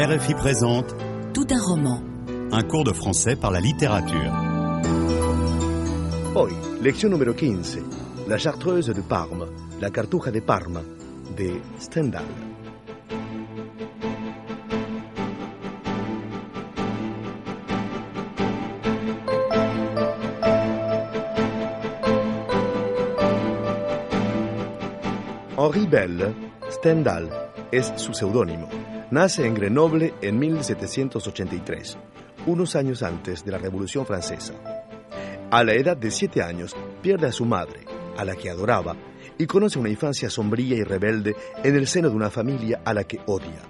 RFI présente Tout un roman. un cours de français par la littérature. Hoy, lección número 15. La Chartreuse de Parme, la Cartuja de Parma, de Stendhal. Henri Bell, Stendhal, es su seudónimo. Nace en Grenoble en 1783, unos años antes de la Revolución Francesa. A la edad de siete años, pierde a su madre, a la que adoraba, y conoce una infancia sombría y rebelde en el seno de una familia a la que odia.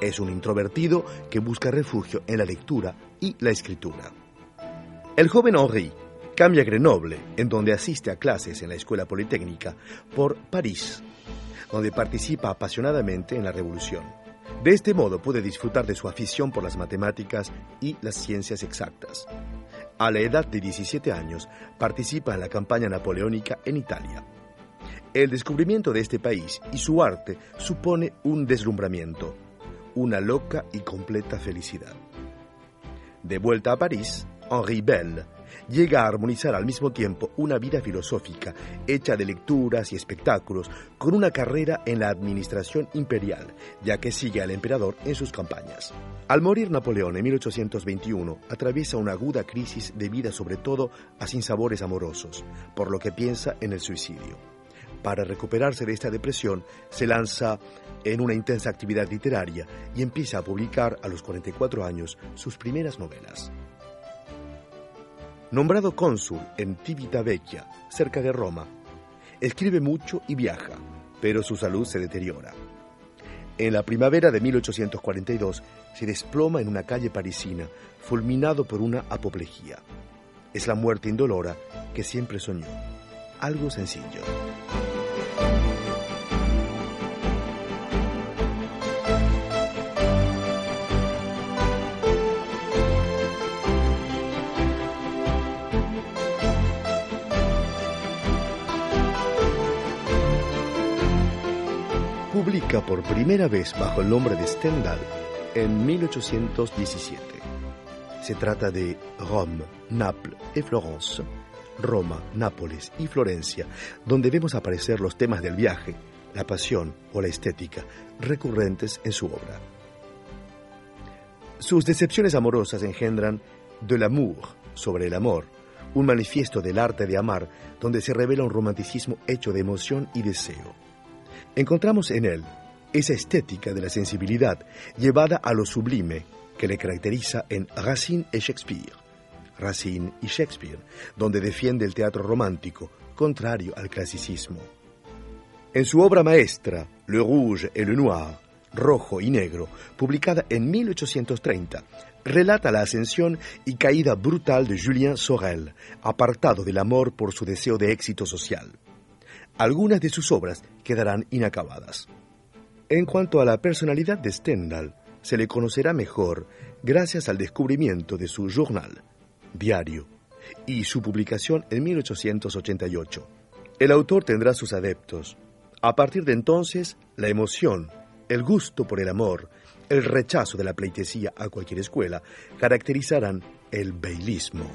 Es un introvertido que busca refugio en la lectura y la escritura. El joven Henri cambia Grenoble, en donde asiste a clases en la Escuela Politécnica, por París, donde participa apasionadamente en la Revolución. De este modo puede disfrutar de su afición por las matemáticas y las ciencias exactas. A la edad de 17 años, participa en la campaña napoleónica en Italia. El descubrimiento de este país y su arte supone un deslumbramiento, una loca y completa felicidad. De vuelta a París, Henri Bell llega a armonizar al mismo tiempo una vida filosófica hecha de lecturas y espectáculos con una carrera en la administración imperial, ya que sigue al emperador en sus campañas. Al morir Napoleón en 1821, atraviesa una aguda crisis debida sobre todo a sinsabores amorosos, por lo que piensa en el suicidio. Para recuperarse de esta depresión, se lanza en una intensa actividad literaria y empieza a publicar a los 44 años sus primeras novelas. Nombrado cónsul en Civitavecchia, cerca de Roma, escribe mucho y viaja, pero su salud se deteriora. En la primavera de 1842 se desploma en una calle parisina, fulminado por una apoplejía. Es la muerte indolora que siempre soñó. Algo sencillo. Por primera vez bajo el nombre de Stendhal en 1817. Se trata de Rome, Naples y Florence, Roma, Nápoles y Florencia, donde vemos aparecer los temas del viaje, la pasión o la estética recurrentes en su obra. Sus decepciones amorosas engendran de l'amour sobre el amor, un manifiesto del arte de amar donde se revela un romanticismo hecho de emoción y deseo. Encontramos en él esa estética de la sensibilidad llevada a lo sublime que le caracteriza en Racine y Shakespeare. Racine y Shakespeare, donde defiende el teatro romántico, contrario al clasicismo. En su obra maestra, Le Rouge et le Noir, Rojo y Negro, publicada en 1830, relata la ascensión y caída brutal de Julien Sorel, apartado del amor por su deseo de éxito social algunas de sus obras quedarán inacabadas. En cuanto a la personalidad de Stendhal, se le conocerá mejor gracias al descubrimiento de su journal, diario, y su publicación en 1888. El autor tendrá sus adeptos. A partir de entonces, la emoción, el gusto por el amor, el rechazo de la pleitesía a cualquier escuela caracterizarán el bailismo.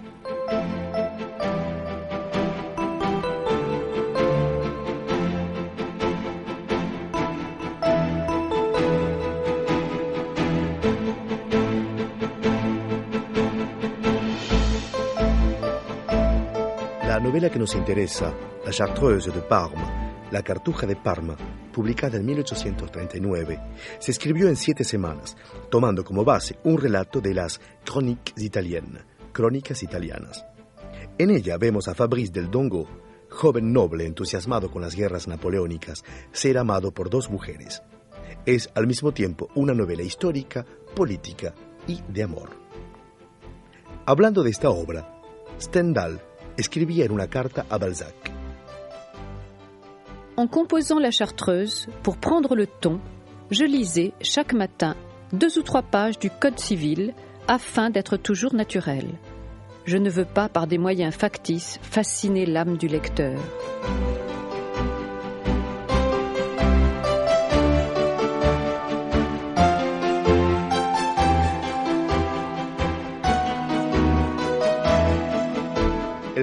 Novela que nos interesa, La Chartreuse de Parme, La Cartuja de Parma, publicada en 1839, se escribió en siete semanas, tomando como base un relato de las Chroniques italiennes, crónicas italianas. En ella vemos a Fabrice del Dongo, joven noble entusiasmado con las guerras napoleónicas, ser amado por dos mujeres. Es al mismo tiempo una novela histórica, política y de amor. Hablando de esta obra, Stendhal en una carta a Balzac. En composant la chartreuse, pour prendre le ton, je lisais chaque matin deux ou trois pages du Code civil afin d'être toujours naturel. Je ne veux pas, par des moyens factices, fasciner l'âme du lecteur.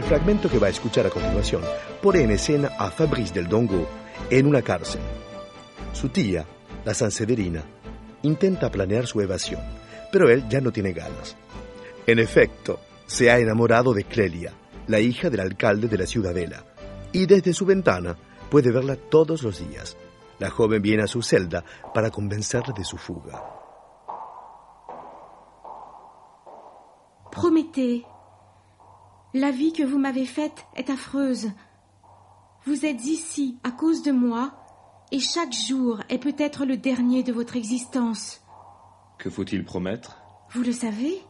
El fragmento que va a escuchar a continuación pone en escena a Fabrice del Dongo en una cárcel. Su tía, la Sanseverina, intenta planear su evasión, pero él ya no tiene ganas. En efecto, se ha enamorado de Clelia, la hija del alcalde de la ciudadela, y desde su ventana puede verla todos los días. La joven viene a su celda para convencerle de su fuga. Promettez. La vie que vous m'avez faite est affreuse. Vous êtes ici à cause de moi, et chaque jour est peut-être le dernier de votre existence. Que faut-il promettre? Vous le savez?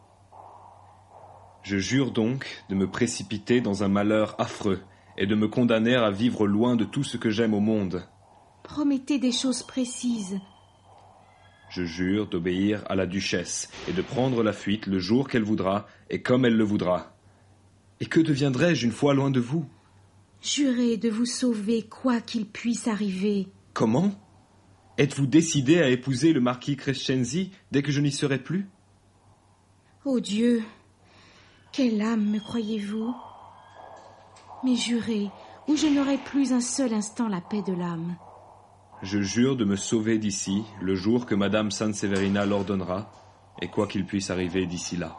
Je jure donc de me précipiter dans un malheur affreux et de me condamner à vivre loin de tout ce que j'aime au monde. Promettez des choses précises. Je jure d'obéir à la duchesse et de prendre la fuite le jour qu'elle voudra et comme elle le voudra. Et que deviendrai-je une fois loin de vous? Jurez de vous sauver quoi qu'il puisse arriver. Comment? Êtes-vous décidé à épouser le marquis Crescenzi dès que je n'y serai plus? Oh Dieu, quelle âme me croyez-vous? Mais jurez, ou je n'aurai plus un seul instant la paix de l'âme. Je jure de me sauver d'ici le jour que Madame Sanseverina l'ordonnera, et quoi qu'il puisse arriver d'ici là.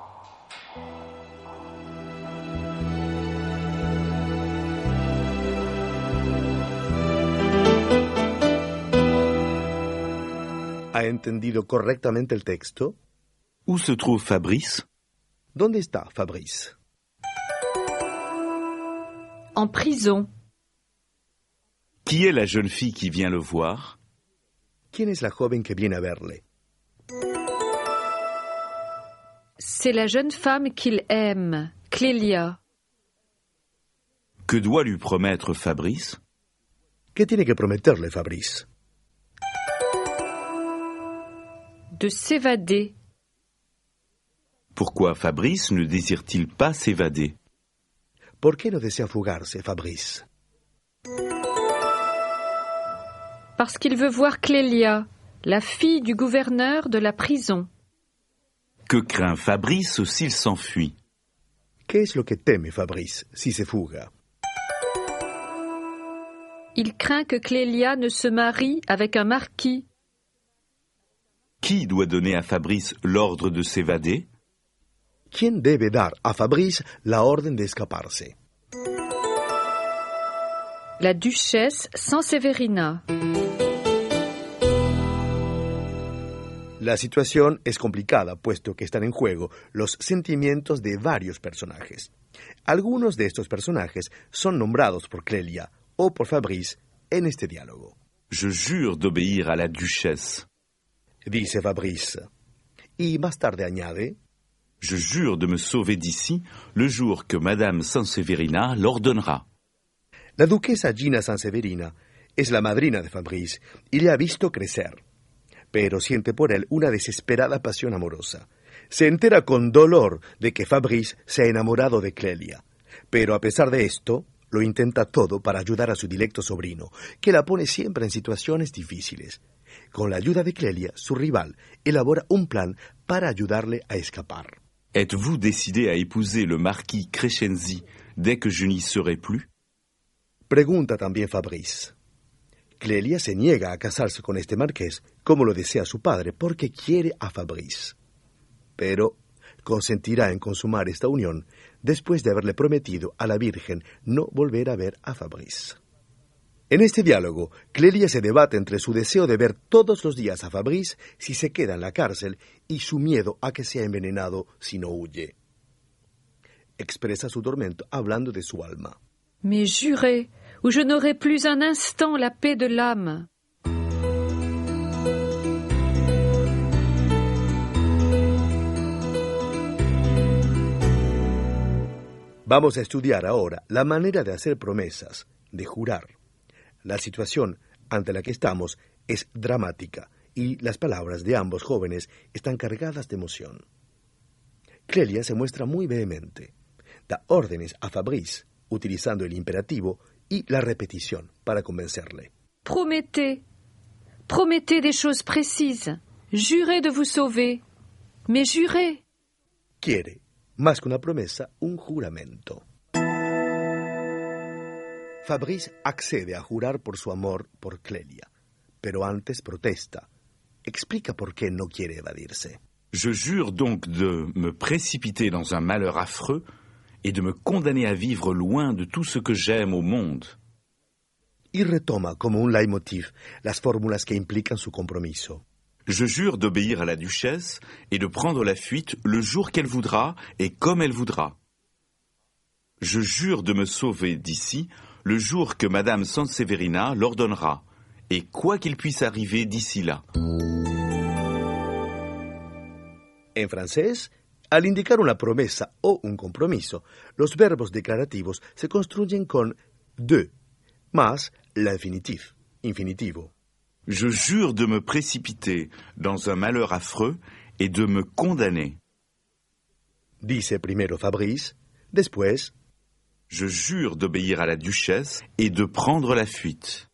¿Ha entendido correctamente el texto? Où se trouve Fabrice? ¿Dónde está Fabrice? En prison. Qui est la jeune fille qui vient le voir? ¿Quién es la joven que viene a verle? C'est la jeune femme qu'il aime, Clélia. Que doit lui promettre Fabrice? ¿Qué tiene que prometerle Fabrice? De s'évader. Pourquoi Fabrice ne désire-t-il pas s'évader? ¿Por qué no desea fugarse Fabrice? Parce qu'il veut voir Clélia, la fille du gouverneur de la prison. Que craint Fabrice s'il s'enfuit? ¿Qué es lo que teme Fabrice si se fuga? Il craint que Clélia ne se marie avec un marquis. Qui doit donner à Fabrice l'ordre de s'évader? ¿Quién debe dar a Fabrice la orden de escaparse? La duchesse Sanseverina. La situación es complicada, puesto que están en juego los sentimientos de varios personajes. Algunos de estos personajes son nombrados por Clelia o por Fabrice en este diálogo. Je jure d'obéir à la duchesse. Dice Fabrice. Y más tarde añade, Je jure de me sauver d'ici le jour que Madame Sanseverina l'ordonnera. la duquesa Gina Sanseverina es la madrina de Fabrice y le ha visto crecer, pero siente por él una desesperada pasión amorosa. Se entera con dolor de que Fabrice se ha enamorado de Clelia, pero a pesar de esto, lo intenta todo para ayudar a su dilecto sobrino, que la pone siempre en situaciones difíciles. Con la ayuda de Clelia, su rival elabora un plan para ayudarle a escapar. Êtes-vous décidé à épouser le marquis Crescenzi dès que je n'y serai plus Pregunta también Fabrice. Clelia se niega a casarse con este marqués como lo desea su padre porque quiere a Fabrice. Pero consentirá en consumar esta unión después de haberle prometido a la Virgen no volver a ver a Fabrice. En este diálogo, Clelia se debate entre su deseo de ver todos los días a Fabrice si se queda en la cárcel y su miedo a que sea envenenado si no huye. Expresa su tormento hablando de su alma. Mais jurez, ou je n'aurai plus un instant la paix de l'âme. Vamos a estudiar ahora la manera de hacer promesas, de jurar. La situación ante la que estamos es dramática y las palabras de ambos jóvenes están cargadas de emoción. Clelia se muestra muy vehemente. Da órdenes a Fabrice, utilizando el imperativo y la repetición para convencerle. Promettez, promettez des choses précises. Jurez de vous sauver. Mais jurez. Quiere, más que una promesa, un juramento. Fabrice accede a jurar por su amor por Clélia, pero antes protesta. Explica por qué no quiere evadirse. Je jure donc de me précipiter dans un malheur affreux et de me condamner à vivre loin de tout ce que j'aime au monde. Y retoma como un leitmotiv las fórmulas que implican su compromiso. Je jure d'obéir à la duchesse et de prendre la fuite le jour qu'elle voudra et comme elle voudra. Je jure de me sauver d'ici le jour que Madame Sanseverina l'ordonnera, et quoi qu'il puisse arriver d'ici là. En francés, al indicar una promesa o un compromiso, los verbos declarativos se construyen con de, más l'infinitif, infinitivo. Je jure de me précipiter dans un malheur affreux et de me condamner. Dice primero Fabrice, después Je jure d'obéir à la duchesse et de prendre la fuite.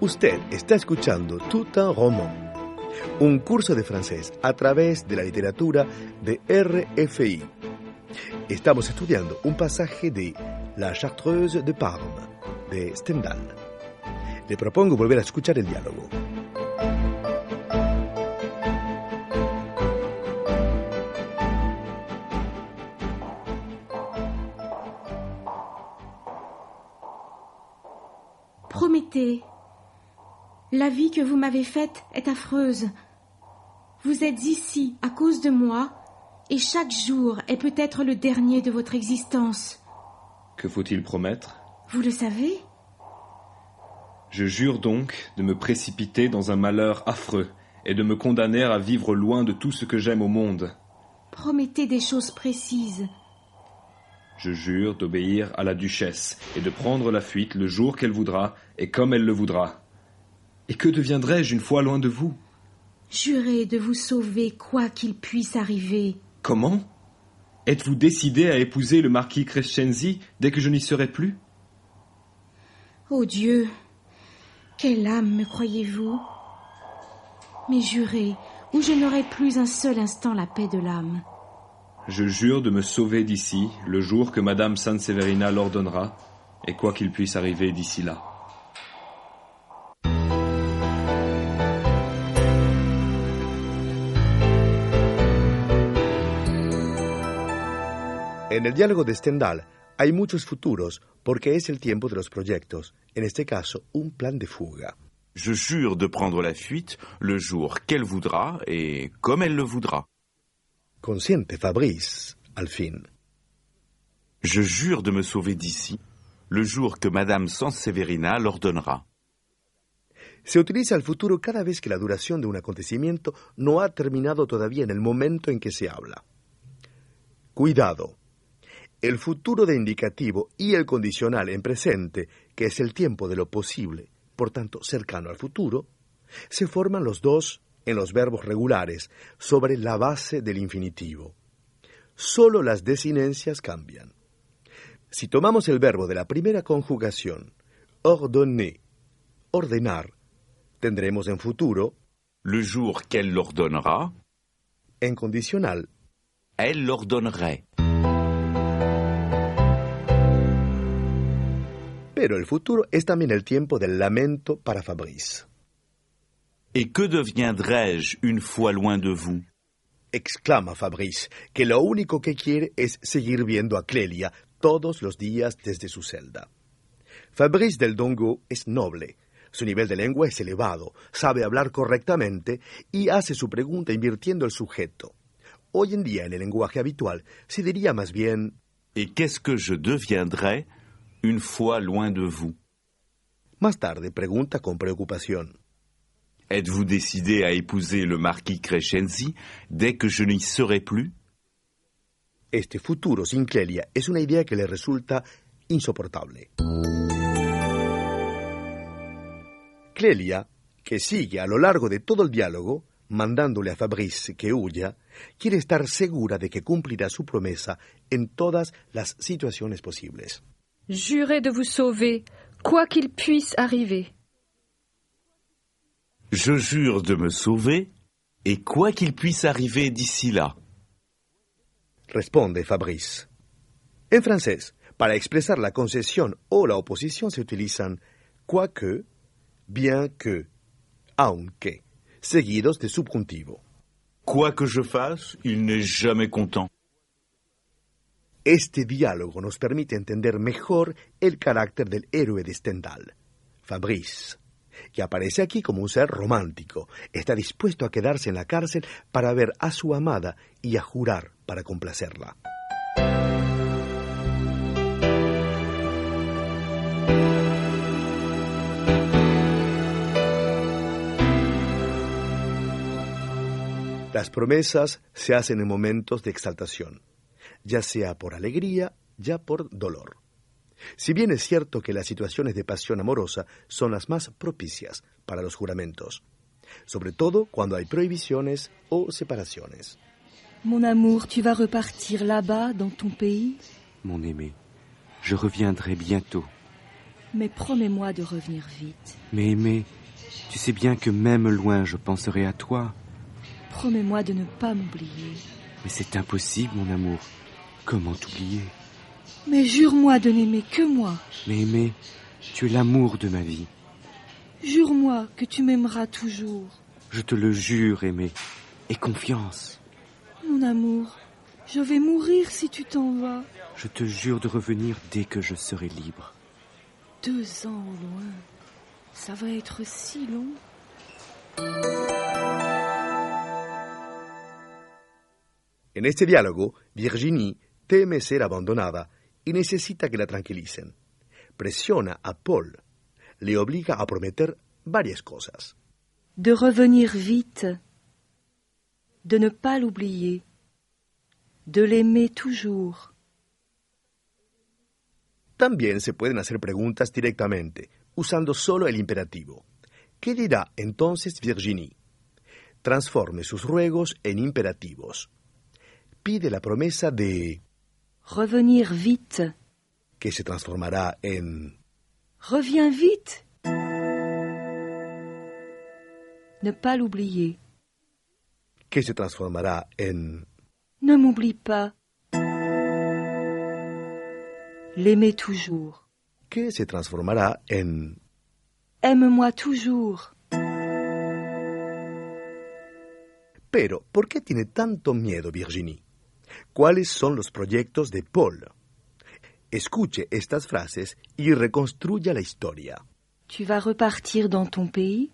Usted está escuchando Tout un roman, un curso de francés a través de la literatura de RFI. Estamos estudiando un pasaje de La Chartreuse de Parme, de Stendhal. Le propongo volver a escuchar el diálogo. Promettez. La vie que vous m'avez faite est affreuse. Vous êtes ici à cause de moi, et chaque jour est peut-être le dernier de votre existence. Que faut-il promettre? Vous le savez? Je jure donc de me précipiter dans un malheur affreux et de me condamner à vivre loin de tout ce que j'aime au monde. Promettez des choses précises. Je jure d'obéir à la duchesse et de prendre la fuite le jour qu'elle voudra et comme elle le voudra. Et que deviendrai-je une fois loin de vous? Jurez de vous sauver quoi qu'il puisse arriver. Comment? Êtes-vous décidé à épouser le marquis Crescenzi dès que je n'y serai plus? Ô Dieu, quelle âme me croyez-vous? Mais jurez, ou je n'aurai plus un seul instant la paix de l'âme. Je jure de me sauver d'ici le jour que Madame Sanseverina l'ordonnera, et quoi qu'il puisse arriver d'ici là. En el diálogo de Stendhal hay muchos futuros porque es el tiempo de los proyectos, en este caso un plan de fuga. Je jure de prendre la fuite le jour qu'elle voudra et comme elle le voudra. Consciente Fabrice, al fin. Je jure de me sauver d'ici le jour que Madame Sanseverina l'ordonnera. Se utiliza el futuro cada vez que la duración de un acontecimiento no ha terminado todavía en el momento en que se habla. Cuidado. El futuro de indicativo y el condicional en presente, que es el tiempo de lo posible, por tanto cercano al futuro, se forman los dos en los verbos regulares sobre la base del infinitivo. Solo las desinencias cambian. Si tomamos el verbo de la primera conjugación, ordonner, ordenar, tendremos en futuro, Le jour qu'elle l'ordonnera, en condicional, elle l'ordonnerait. Pero el futuro es también el tiempo del lamento para Fabrice. Et que deviendrai-je une fois loin de vous Exclama Fabrice, que lo único que quiere es seguir viendo a Clelia todos los días desde su celda. Fabrice del Dongo es noble, su nivel de lengua es elevado, sabe hablar correctamente y hace su pregunta invirtiendo el sujeto. Hoy en día en el lenguaje habitual se diría más bien Et qu'est-ce que je deviendrai une fois loin de vous Más tarde pregunta con preocupación. Êtes-vous décidé à épouser le marquis Crescenzi dès que je n'y serai plus Este futuro sin Clelia es una idea que le resulta insoportable. Clelia, que sigue a lo largo de todo el diálogo, mandándole a Fabrice que huya, quiere estar segura de que cumplirá su promesa en todas las situaciones posibles. Jurez de vous sauver, quoi qu'il puisse arriver. Je jure de me sauver, et quoi qu'il puisse arriver d'ici là. Responde Fabrice. En francés, para expresar la concesión o la oposición se utilizan quoique, bien que, aunque, seguidos de subjuntivo. Quoi que je fasse, il n'est jamais content. Este diálogo nos permite entender mejor el carácter del héroe de Stendhal, Fabrice, que aparece aquí como un ser romántico. Está dispuesto a quedarse en la cárcel para ver a su amada y a jurar para complacerla. Las promesas se hacen en momentos de exaltación, ya sea por alegría, ya por dolor. Si bien es cierto que las situaciones de pasión amorosa son las más propicias para los juramentos, sobre todo cuando hay prohibiciones o separaciones. Mon amour, tu vas repartir là-bas, dans ton pays? Mon aimé, je reviendrai bientôt. Mais promets-moi de revenir vite. Mais aimé, tu sais bien que même loin, je penserai à toi. Promets-moi de ne pas m'oublier. Mais c'est impossible, mon amour. Comment t'oublier Mais jure-moi de n'aimer que moi. Mais aimé, tu es l'amour de ma vie. Jure-moi que tu m'aimeras toujours. Je te le jure, aimé. Et confiance. Mon amour, je vais mourir si tu t'en vas. Je te jure de revenir dès que je serai libre. Deux ans au loin. Ça va être si long. En este diálogo, Virginie teme ser abandonada y necesita que la tranquilicen. Presiona a Paul, le obliga a prometer varias cosas. De revenir vite. De ne pas l'oublier. De l'aimer toujours. También se pueden hacer preguntas directamente, usando solo el imperativo. ¿Qué dirá entonces Virginie? Transforme sus ruegos en imperativos. Pide la promesa de Revenir vite. que se transformará en Reviens vite. Ne pas l'oublier. que se transformará en Ne m'oublie pas. L'aimer toujours. que se transformará en Aime-moi toujours. Pero, ¿por qué tiene tanto miedo Virginie? ¿Cuáles son los proyectos de Paul? Escuche estas frases y reconstruya la historia. Tu vas repartir dans ton pays?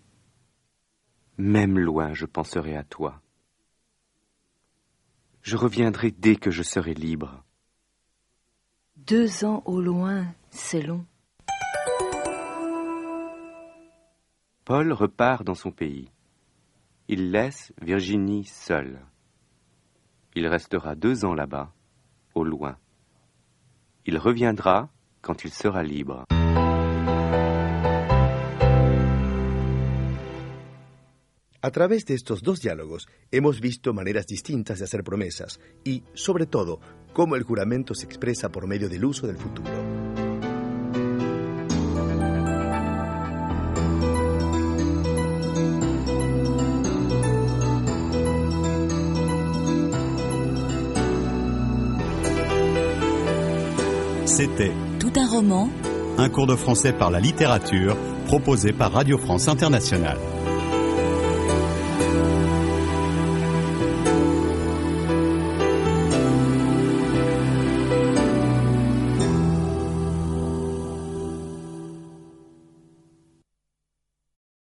Même loin, je penserai à toi. Je reviendrai dès que je serai libre. Deux ans au loin, c'est long. Paul repart dans son pays. Il laisse Virginie seule. Il restera deux ans là-bas, au loin. Il reviendra quand il sera libre. A través de estos dos diálogos hemos visto maneras distintas de hacer promesas y, sobre todo, cómo el juramento se expresa por medio del uso del futuro. C'était Tout un roman un cours de français par la littérature proposé par Radio France Internationale.